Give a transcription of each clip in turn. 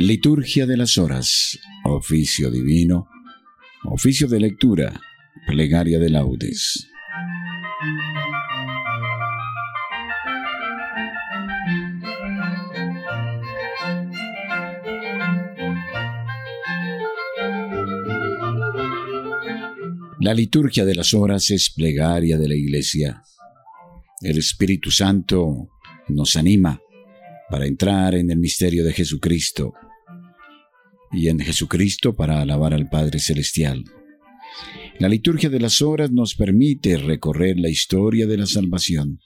Liturgia de las Horas, oficio divino, oficio de lectura, plegaria de laudes. La liturgia de las horas es plegaria de la Iglesia. El Espíritu Santo nos anima para entrar en el misterio de Jesucristo y en Jesucristo para alabar al Padre Celestial. La liturgia de las horas nos permite recorrer la historia de la salvación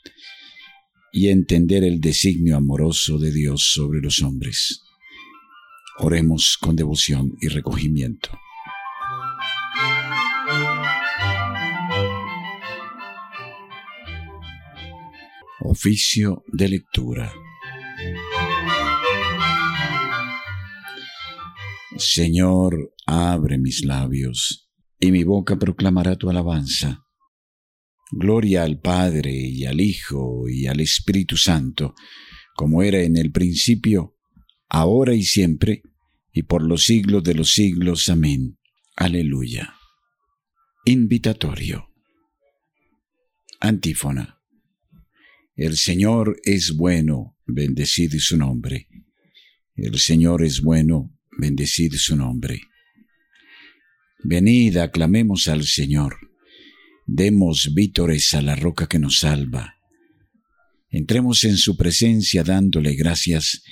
y entender el designio amoroso de Dios sobre los hombres. Oremos con devoción y recogimiento. Oficio de lectura. Señor, abre mis labios, y mi boca proclamará tu alabanza. Gloria al Padre y al Hijo y al Espíritu Santo, como era en el principio, ahora y siempre, y por los siglos de los siglos. Amén. Aleluya. Invitatorio. Antífona. El Señor es bueno, bendecid su nombre. El Señor es bueno, bendecid su nombre. Venid, aclamemos al Señor, demos vítores a la roca que nos salva. Entremos en su presencia dándole gracias,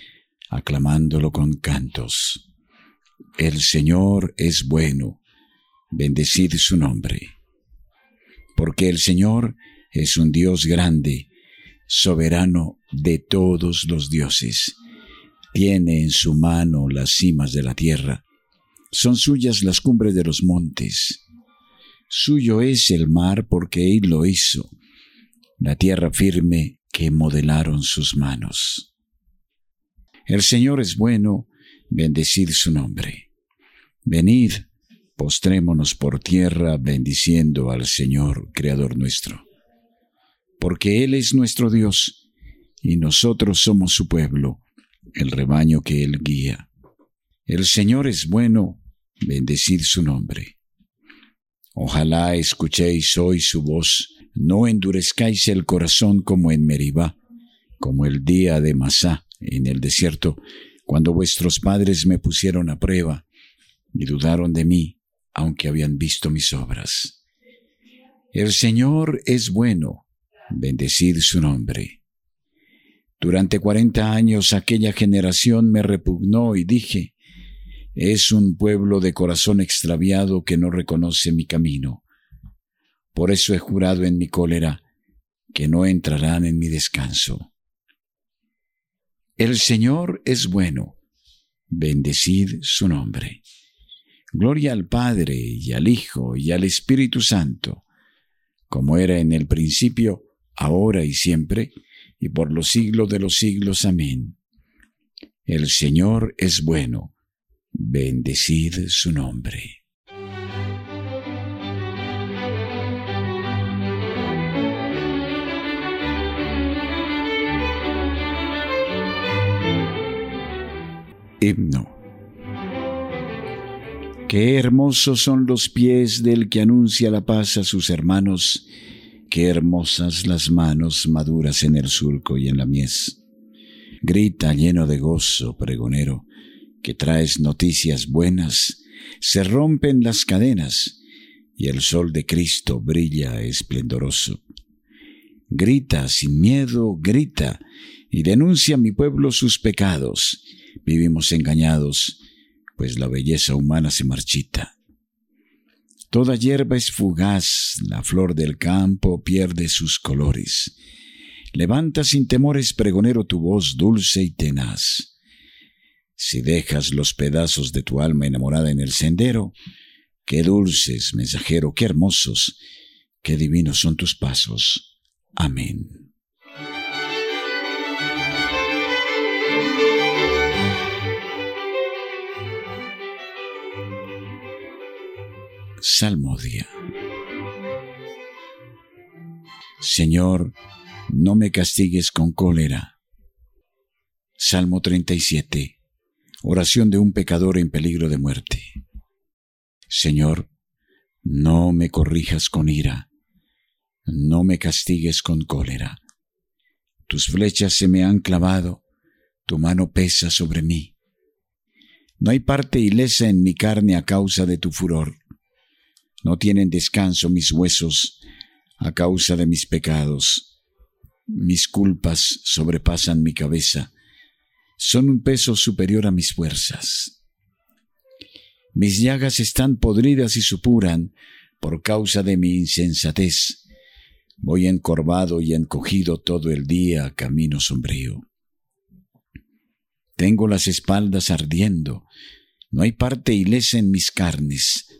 aclamándolo con cantos. El Señor es bueno, bendecid su nombre. Porque el Señor es un Dios grande, soberano de todos los dioses tiene en su mano las cimas de la tierra. Son suyas las cumbres de los montes. Suyo es el mar porque Él lo hizo, la tierra firme que modelaron sus manos. El Señor es bueno, bendecid su nombre. Venid, postrémonos por tierra bendiciendo al Señor, Creador nuestro. Porque Él es nuestro Dios, y nosotros somos su pueblo el rebaño que Él guía. El Señor es bueno, bendecid su nombre. Ojalá escuchéis hoy su voz, no endurezcáis el corazón como en Meribá, como el día de Masá en el desierto, cuando vuestros padres me pusieron a prueba y dudaron de mí, aunque habían visto mis obras. El Señor es bueno, bendecid su nombre. Durante cuarenta años aquella generación me repugnó y dije, es un pueblo de corazón extraviado que no reconoce mi camino. Por eso he jurado en mi cólera que no entrarán en mi descanso. El Señor es bueno, bendecid su nombre. Gloria al Padre y al Hijo y al Espíritu Santo, como era en el principio, ahora y siempre, y por los siglos de los siglos. Amén. El Señor es bueno. Bendecid su nombre. Himno. Qué hermosos son los pies del que anuncia la paz a sus hermanos Qué hermosas las manos maduras en el surco y en la mies. Grita lleno de gozo, pregonero, que traes noticias buenas, se rompen las cadenas y el sol de Cristo brilla esplendoroso. Grita sin miedo, grita y denuncia a mi pueblo sus pecados. Vivimos engañados, pues la belleza humana se marchita. Toda hierba es fugaz, la flor del campo pierde sus colores. Levanta sin temores, pregonero, tu voz dulce y tenaz. Si dejas los pedazos de tu alma enamorada en el sendero, qué dulces, mensajero, qué hermosos, qué divinos son tus pasos. Amén. Salmodia. Señor, no me castigues con cólera. Salmo 37. Oración de un pecador en peligro de muerte. Señor, no me corrijas con ira, no me castigues con cólera. Tus flechas se me han clavado, tu mano pesa sobre mí. No hay parte ilesa en mi carne a causa de tu furor. No tienen descanso mis huesos a causa de mis pecados. Mis culpas sobrepasan mi cabeza. Son un peso superior a mis fuerzas. Mis llagas están podridas y supuran por causa de mi insensatez. Voy encorvado y encogido todo el día camino sombrío. Tengo las espaldas ardiendo, no hay parte ilesa en mis carnes.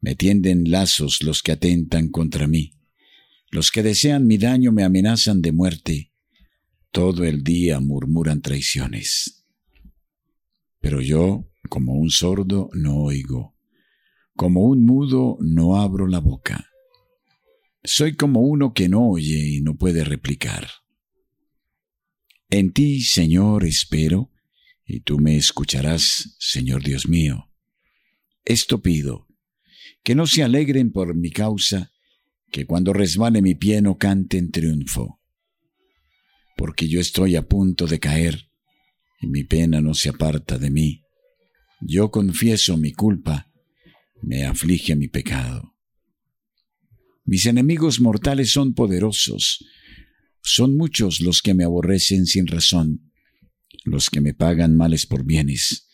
Me tienden lazos los que atentan contra mí. Los que desean mi daño me amenazan de muerte. Todo el día murmuran traiciones. Pero yo, como un sordo, no oigo. Como un mudo, no abro la boca. Soy como uno que no oye y no puede replicar. En ti, Señor, espero, y tú me escucharás, Señor Dios mío. Esto pido, que no se alegren por mi causa, que cuando resbale mi pie no cante en triunfo, porque yo estoy a punto de caer, y mi pena no se aparta de mí. Yo confieso mi culpa, me aflige mi pecado. Mis enemigos mortales son poderosos, son muchos los que me aborrecen sin razón, los que me pagan males por bienes,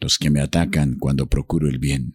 los que me atacan cuando procuro el bien.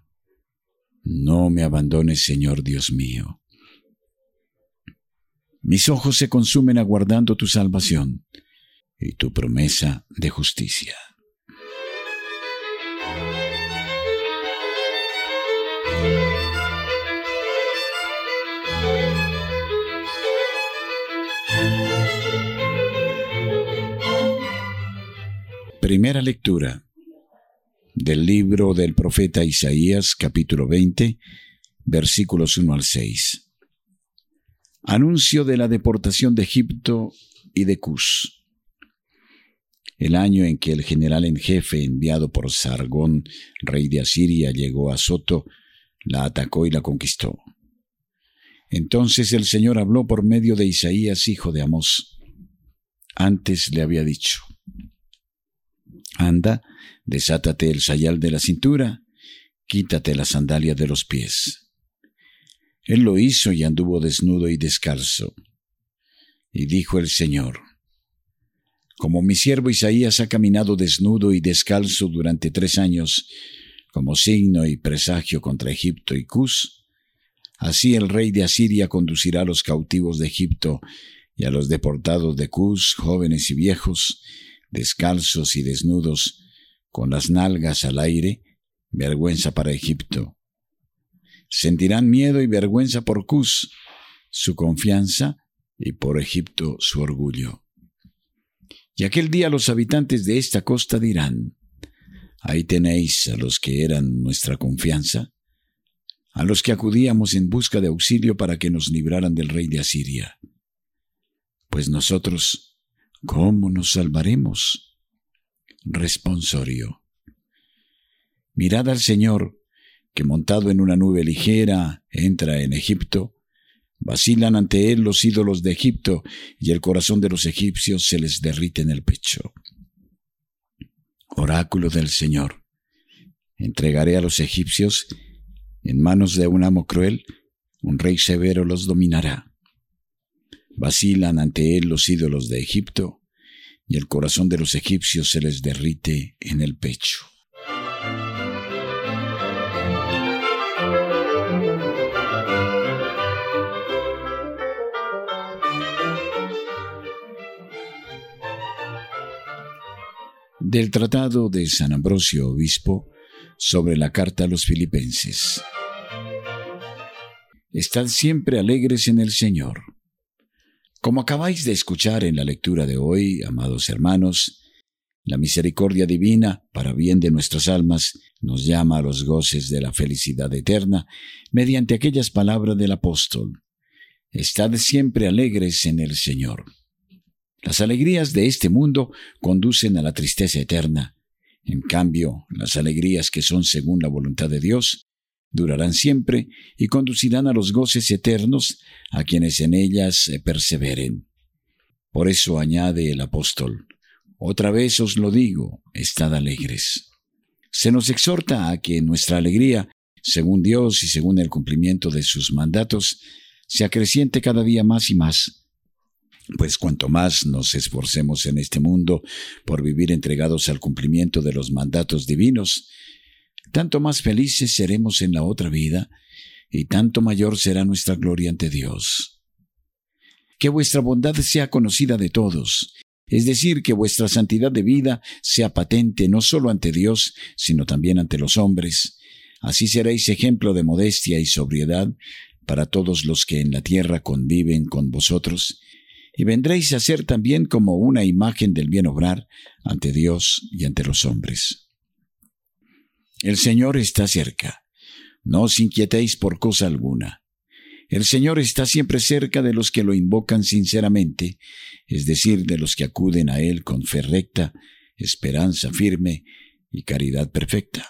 No me abandones, Señor Dios mío. Mis ojos se consumen aguardando tu salvación y tu promesa de justicia. Primera lectura del libro del profeta Isaías capítulo 20 versículos 1 al 6. Anuncio de la deportación de Egipto y de Cus. El año en que el general en jefe enviado por Sargón, rey de Asiria, llegó a Soto, la atacó y la conquistó. Entonces el Señor habló por medio de Isaías, hijo de Amós. Antes le había dicho, Anda, desátate el sayal de la cintura, quítate la sandalia de los pies. Él lo hizo y anduvo desnudo y descalzo. Y dijo el Señor, como mi siervo Isaías ha caminado desnudo y descalzo durante tres años, como signo y presagio contra Egipto y Cus, así el rey de Asiria conducirá a los cautivos de Egipto y a los deportados de Cus, jóvenes y viejos, descalzos y desnudos, con las nalgas al aire, vergüenza para Egipto. Sentirán miedo y vergüenza por Cus, su confianza, y por Egipto su orgullo. Y aquel día los habitantes de esta costa dirán, ahí tenéis a los que eran nuestra confianza, a los que acudíamos en busca de auxilio para que nos libraran del rey de Asiria. Pues nosotros ¿Cómo nos salvaremos? Responsorio. Mirad al Señor, que montado en una nube ligera entra en Egipto, vacilan ante él los ídolos de Egipto, y el corazón de los egipcios se les derrite en el pecho. Oráculo del Señor. Entregaré a los egipcios en manos de un amo cruel, un rey severo los dominará. Vacilan ante él los ídolos de Egipto, y el corazón de los egipcios se les derrite en el pecho. Del Tratado de San Ambrosio Obispo sobre la carta a los filipenses. Estad siempre alegres en el Señor. Como acabáis de escuchar en la lectura de hoy, amados hermanos, la misericordia divina, para bien de nuestras almas, nos llama a los goces de la felicidad eterna mediante aquellas palabras del apóstol. Estad siempre alegres en el Señor. Las alegrías de este mundo conducen a la tristeza eterna. En cambio, las alegrías que son según la voluntad de Dios durarán siempre y conducirán a los goces eternos a quienes en ellas perseveren. Por eso añade el apóstol, otra vez os lo digo, estad alegres. Se nos exhorta a que nuestra alegría, según Dios y según el cumplimiento de sus mandatos, se acreciente cada día más y más, pues cuanto más nos esforcemos en este mundo por vivir entregados al cumplimiento de los mandatos divinos, tanto más felices seremos en la otra vida y tanto mayor será nuestra gloria ante Dios. Que vuestra bondad sea conocida de todos, es decir, que vuestra santidad de vida sea patente no solo ante Dios, sino también ante los hombres. Así seréis ejemplo de modestia y sobriedad para todos los que en la tierra conviven con vosotros, y vendréis a ser también como una imagen del bien obrar ante Dios y ante los hombres. El Señor está cerca. No os inquietéis por cosa alguna. El Señor está siempre cerca de los que lo invocan sinceramente, es decir, de los que acuden a Él con fe recta, esperanza firme y caridad perfecta.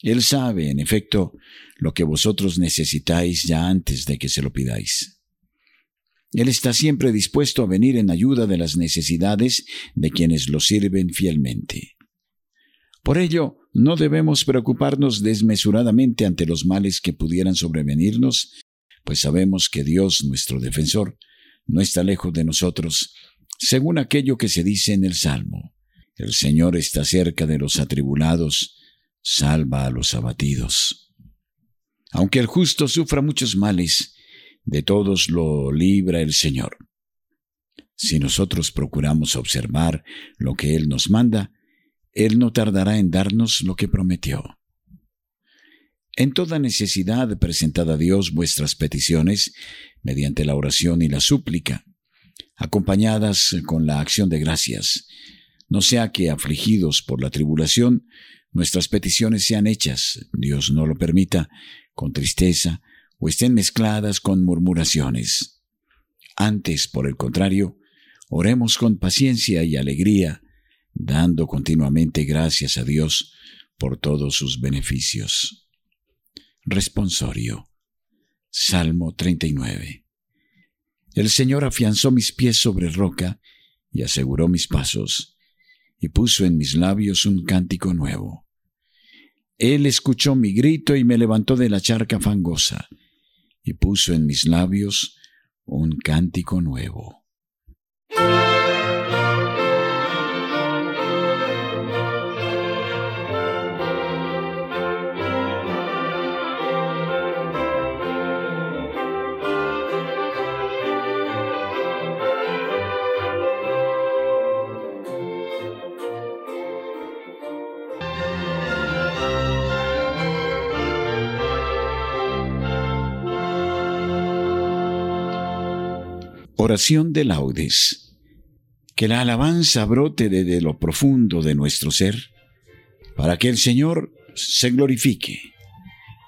Él sabe, en efecto, lo que vosotros necesitáis ya antes de que se lo pidáis. Él está siempre dispuesto a venir en ayuda de las necesidades de quienes lo sirven fielmente. Por ello, no debemos preocuparnos desmesuradamente ante los males que pudieran sobrevenirnos, pues sabemos que Dios, nuestro defensor, no está lejos de nosotros, según aquello que se dice en el Salmo. El Señor está cerca de los atribulados, salva a los abatidos. Aunque el justo sufra muchos males, de todos lo libra el Señor. Si nosotros procuramos observar lo que Él nos manda, él no tardará en darnos lo que prometió. En toda necesidad presentad a Dios vuestras peticiones mediante la oración y la súplica, acompañadas con la acción de gracias, no sea que afligidos por la tribulación, nuestras peticiones sean hechas, Dios no lo permita, con tristeza o estén mezcladas con murmuraciones. Antes, por el contrario, oremos con paciencia y alegría, dando continuamente gracias a Dios por todos sus beneficios. Responsorio. Salmo 39. El Señor afianzó mis pies sobre roca y aseguró mis pasos, y puso en mis labios un cántico nuevo. Él escuchó mi grito y me levantó de la charca fangosa, y puso en mis labios un cántico nuevo. Oración de laudes. Que la alabanza brote desde lo profundo de nuestro ser, para que el Señor se glorifique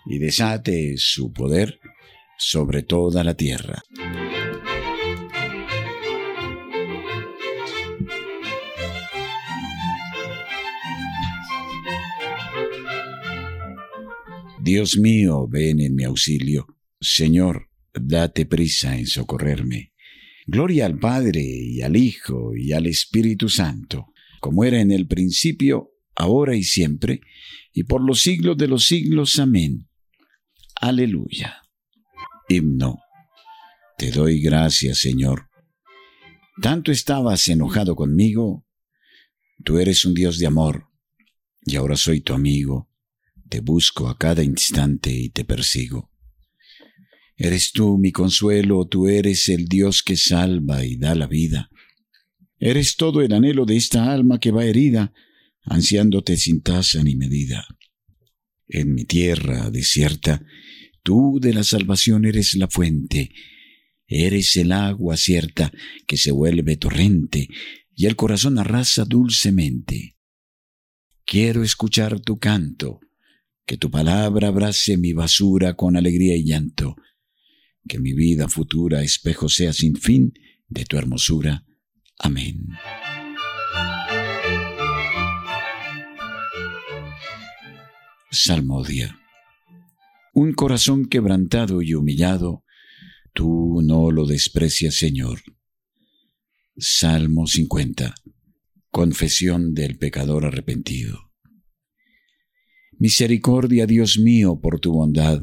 y desate su poder sobre toda la tierra. Dios mío, ven en mi auxilio. Señor, date prisa en socorrerme. Gloria al Padre y al Hijo y al Espíritu Santo, como era en el principio, ahora y siempre, y por los siglos de los siglos. Amén. Aleluya. Himno. Te doy gracias, Señor. Tanto estabas enojado conmigo. Tú eres un Dios de amor, y ahora soy tu amigo. Te busco a cada instante y te persigo. Eres tú mi consuelo, tú eres el Dios que salva y da la vida. Eres todo el anhelo de esta alma que va herida, ansiándote sin tasa ni medida. En mi tierra desierta, tú de la salvación eres la fuente, eres el agua cierta que se vuelve torrente y el corazón arrasa dulcemente. Quiero escuchar tu canto, que tu palabra abrace mi basura con alegría y llanto, que mi vida futura espejo sea sin fin de tu hermosura. Amén. Salmodia. Un corazón quebrantado y humillado, tú no lo desprecias, Señor. Salmo 50. Confesión del pecador arrepentido. Misericordia, Dios mío, por tu bondad,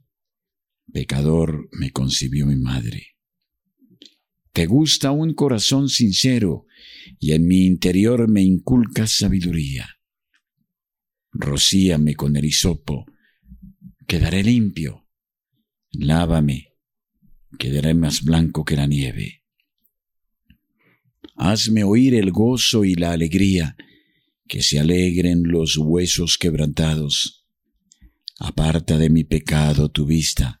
Pecador me concibió mi madre. Te gusta un corazón sincero y en mi interior me inculcas sabiduría. Rocíame con el hisopo, quedaré limpio. Lávame, quedaré más blanco que la nieve. Hazme oír el gozo y la alegría, que se alegren los huesos quebrantados Aparta de mi pecado tu vista,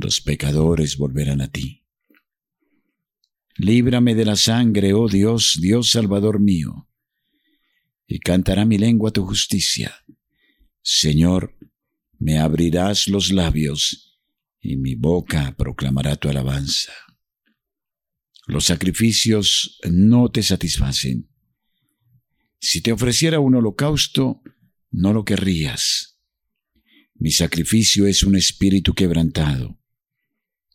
los pecadores volverán a ti. Líbrame de la sangre, oh Dios, Dios Salvador mío, y cantará mi lengua tu justicia. Señor, me abrirás los labios, y mi boca proclamará tu alabanza. Los sacrificios no te satisfacen. Si te ofreciera un holocausto, no lo querrías. Mi sacrificio es un espíritu quebrantado,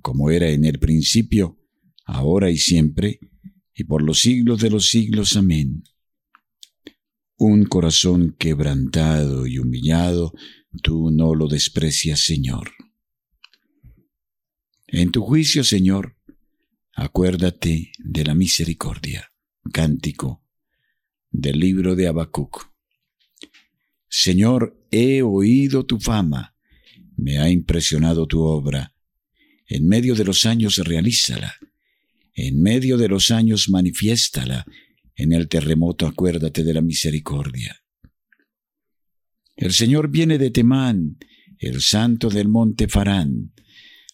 como era en el principio, ahora y siempre, y por los siglos de los siglos. Amén. Un corazón quebrantado y humillado, tú no lo desprecias, Señor. En tu juicio, Señor, acuérdate de la misericordia. Cántico del libro de Habacuc. Señor, he oído tu fama, me ha impresionado tu obra. En medio de los años realízala, en medio de los años manifiéstala, en el terremoto acuérdate de la misericordia. El Señor viene de Temán, el santo del monte Farán,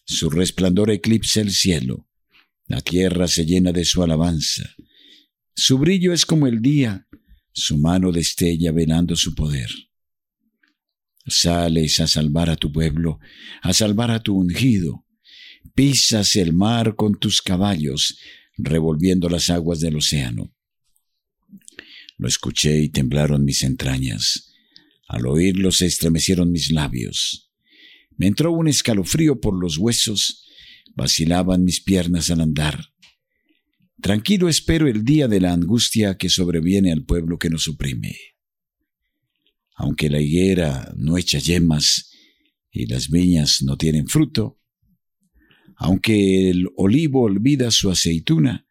su resplandor eclipsa el cielo, la tierra se llena de su alabanza. Su brillo es como el día, su mano destella velando su poder. Sales a salvar a tu pueblo, a salvar a tu ungido. Pisas el mar con tus caballos, revolviendo las aguas del océano. Lo escuché y temblaron mis entrañas. Al oírlo se estremecieron mis labios. Me entró un escalofrío por los huesos, vacilaban mis piernas al andar. Tranquilo espero el día de la angustia que sobreviene al pueblo que nos oprime. Aunque la higuera no echa yemas y las viñas no tienen fruto, aunque el olivo olvida su aceituna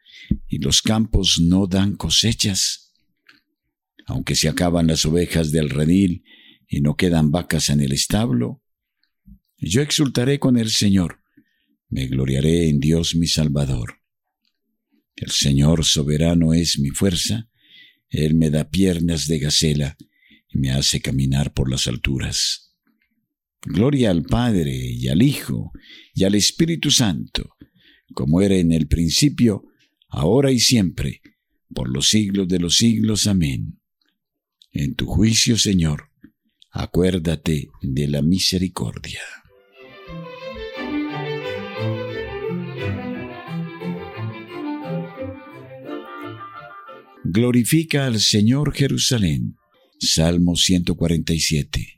y los campos no dan cosechas, aunque se acaban las ovejas del redil y no quedan vacas en el establo, yo exultaré con el Señor, me gloriaré en Dios mi Salvador. El Señor soberano es mi fuerza, Él me da piernas de gacela y me hace caminar por las alturas. Gloria al Padre y al Hijo y al Espíritu Santo, como era en el principio, ahora y siempre, por los siglos de los siglos. Amén. En tu juicio, Señor, acuérdate de la misericordia. Glorifica al Señor Jerusalén. Salmo 147.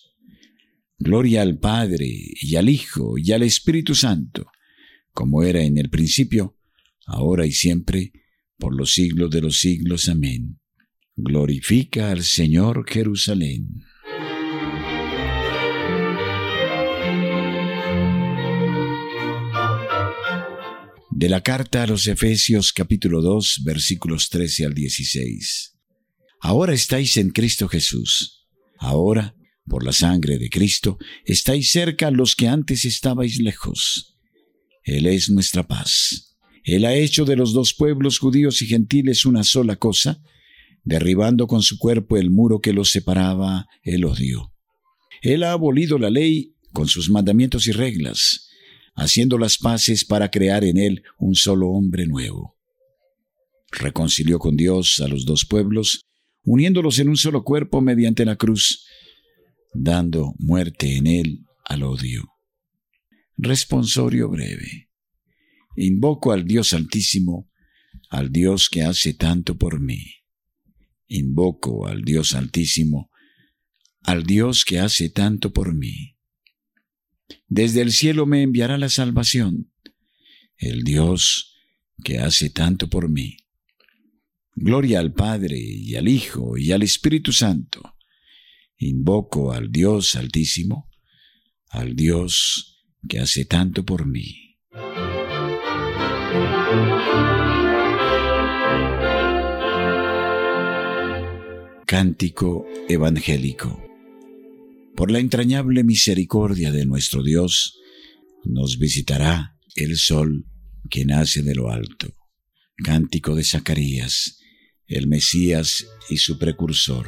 Gloria al Padre y al Hijo y al Espíritu Santo, como era en el principio, ahora y siempre, por los siglos de los siglos. Amén. Glorifica al Señor Jerusalén. De la carta a los Efesios capítulo 2 versículos 13 al 16. Ahora estáis en Cristo Jesús. Ahora, por la sangre de Cristo, estáis cerca los que antes estabais lejos. Él es nuestra paz. Él ha hecho de los dos pueblos judíos y gentiles una sola cosa, derribando con su cuerpo el muro que los separaba, el odio. Él ha abolido la ley con sus mandamientos y reglas, haciendo las paces para crear en él un solo hombre nuevo. Reconcilió con Dios a los dos pueblos, uniéndolos en un solo cuerpo mediante la cruz, dando muerte en él al odio. Responsorio breve. Invoco al Dios Altísimo, al Dios que hace tanto por mí. Invoco al Dios Altísimo, al Dios que hace tanto por mí. Desde el cielo me enviará la salvación, el Dios que hace tanto por mí. Gloria al Padre y al Hijo y al Espíritu Santo. Invoco al Dios Altísimo, al Dios que hace tanto por mí. Cántico Evangélico. Por la entrañable misericordia de nuestro Dios, nos visitará el sol que nace de lo alto. Cántico de Zacarías el Mesías y su precursor.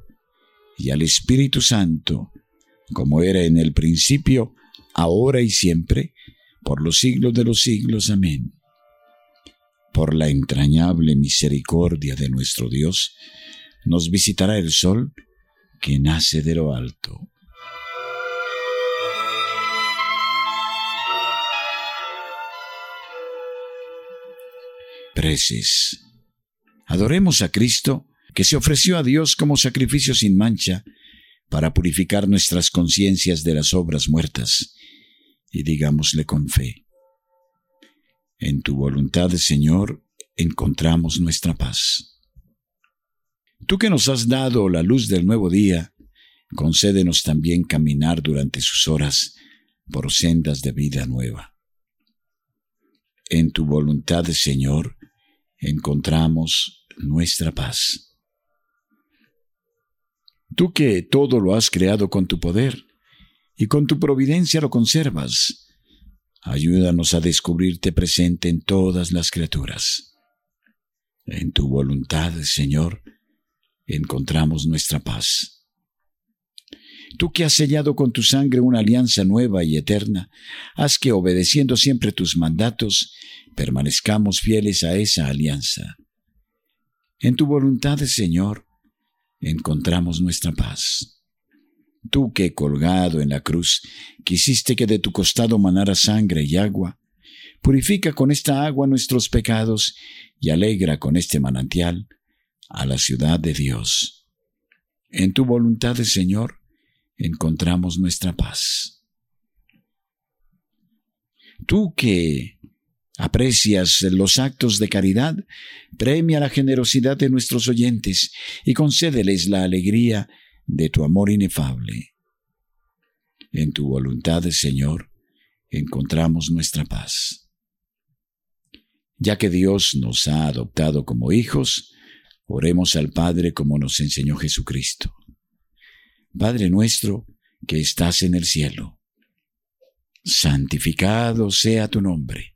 y al Espíritu Santo, como era en el principio, ahora y siempre, por los siglos de los siglos. Amén. Por la entrañable misericordia de nuestro Dios, nos visitará el sol que nace de lo alto. Preces. Adoremos a Cristo, que se ofreció a Dios como sacrificio sin mancha, para purificar nuestras conciencias de las obras muertas, y digámosle con fe. En tu voluntad, Señor, encontramos nuestra paz. Tú que nos has dado la luz del nuevo día, concédenos también caminar durante sus horas por sendas de vida nueva. En tu voluntad, Señor, encontramos nuestra paz. Tú que todo lo has creado con tu poder y con tu providencia lo conservas, ayúdanos a descubrirte presente en todas las criaturas. En tu voluntad, Señor, encontramos nuestra paz. Tú que has sellado con tu sangre una alianza nueva y eterna, haz que, obedeciendo siempre tus mandatos, permanezcamos fieles a esa alianza. En tu voluntad, Señor, encontramos nuestra paz. Tú que, colgado en la cruz, quisiste que de tu costado manara sangre y agua, purifica con esta agua nuestros pecados y alegra con este manantial a la ciudad de Dios. En tu voluntad, Señor, encontramos nuestra paz. Tú que aprecias los actos de caridad, premia la generosidad de nuestros oyentes y concédeles la alegría de tu amor inefable. En tu voluntad, Señor, encontramos nuestra paz. Ya que Dios nos ha adoptado como hijos, oremos al Padre como nos enseñó Jesucristo. Padre nuestro que estás en el cielo, santificado sea tu nombre,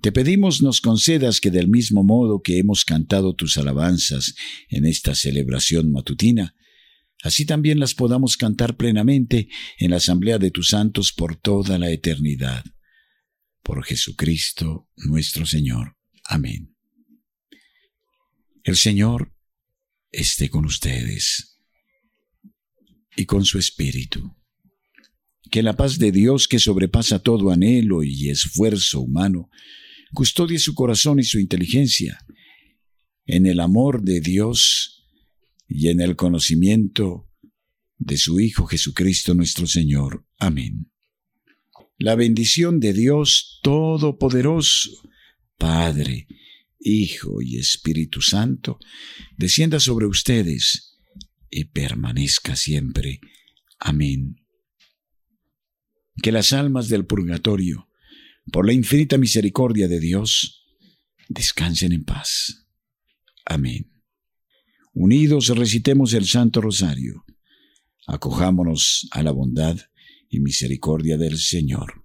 te pedimos nos concedas que del mismo modo que hemos cantado tus alabanzas en esta celebración matutina, así también las podamos cantar plenamente en la asamblea de tus santos por toda la eternidad. Por Jesucristo nuestro Señor. Amén. El Señor esté con ustedes y con su Espíritu que la paz de Dios, que sobrepasa todo anhelo y esfuerzo humano, custodie su corazón y su inteligencia en el amor de Dios y en el conocimiento de su Hijo Jesucristo nuestro Señor. Amén. La bendición de Dios Todopoderoso, Padre, Hijo y Espíritu Santo, descienda sobre ustedes y permanezca siempre. Amén que las almas del purgatorio, por la infinita misericordia de Dios, descansen en paz. Amén. Unidos recitemos el Santo Rosario. Acojámonos a la bondad y misericordia del Señor.